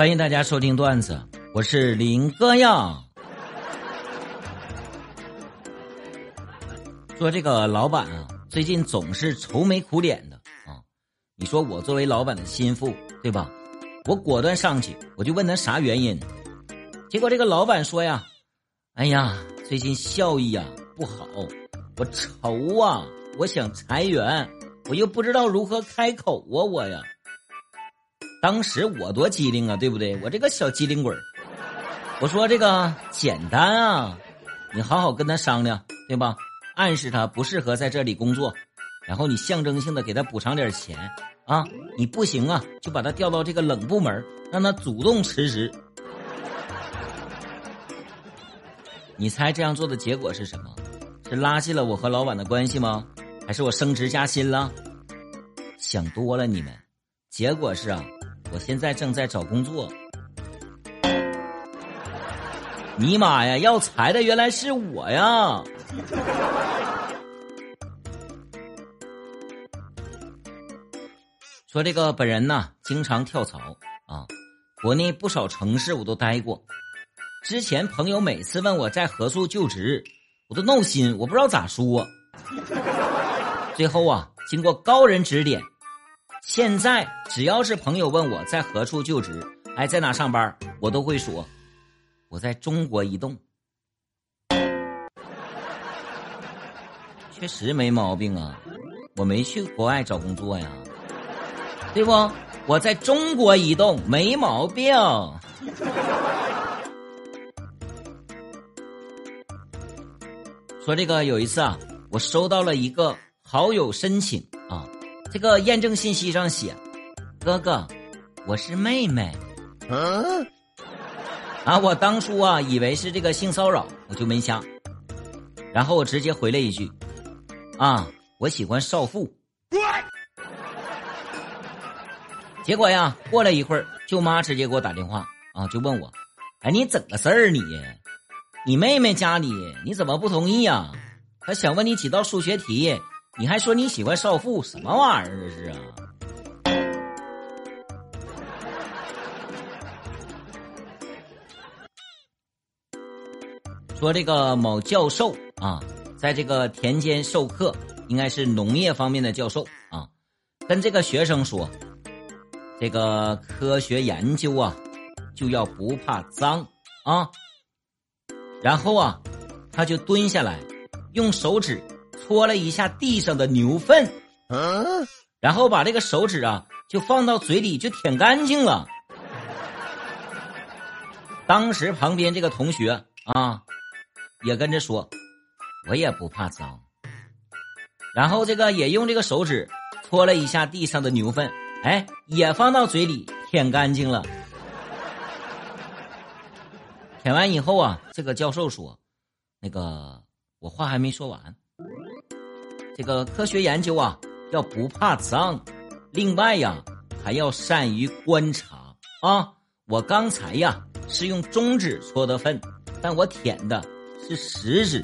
欢迎大家收听段子，我是林哥呀。说这个老板啊，最近总是愁眉苦脸的啊。你说我作为老板的心腹，对吧？我果断上去，我就问他啥原因。结果这个老板说呀：“哎呀，最近效益啊不好，我愁啊，我想裁员，我又不知道如何开口啊，我呀。”当时我多机灵啊，对不对？我这个小机灵鬼我说这个简单啊，你好好跟他商量，对吧？暗示他不适合在这里工作，然后你象征性的给他补偿点钱啊！你不行啊，就把他调到这个冷部门，让他主动辞职。你猜这样做的结果是什么？是拉近了我和老板的关系吗？还是我升职加薪了？想多了你们，结果是啊。我现在正在找工作，尼玛呀！要裁的原来是我呀！说这个本人呢，经常跳槽啊，国内不少城市我都待过。之前朋友每次问我在何处就职，我都闹心，我不知道咋说。最后啊，经过高人指点。现在只要是朋友问我在何处就职，哎，在哪上班，我都会说我在中国移动，确实没毛病啊，我没去国外找工作呀，对不？我在中国移动没毛病。说这个有一次啊，我收到了一个好友申请。这个验证信息上写：“哥哥，我是妹妹。”嗯，啊，我当初啊以为是这个性骚扰，我就没加。然后我直接回了一句：“啊，我喜欢少妇。”结果呀，过了一会儿，舅妈直接给我打电话啊，就问我：“哎，你怎么事儿？你，你妹妹家里你怎么不同意呀？她想问你几道数学题。”你还说你喜欢少妇，什么玩意儿这是啊？说这个某教授啊，在这个田间授课，应该是农业方面的教授啊，跟这个学生说，这个科学研究啊，就要不怕脏啊。然后啊，他就蹲下来，用手指。搓了一下地上的牛粪，嗯然后把这个手指啊就放到嘴里就舔干净了。当时旁边这个同学啊也跟着说：“我也不怕脏。”然后这个也用这个手指搓了一下地上的牛粪，哎，也放到嘴里舔干净了。舔完以后啊，这个教授说：“那个我话还没说完。”这个科学研究啊，要不怕脏，另外呀，还要善于观察啊。我刚才呀是用中指搓的粪，但我舔的是食指。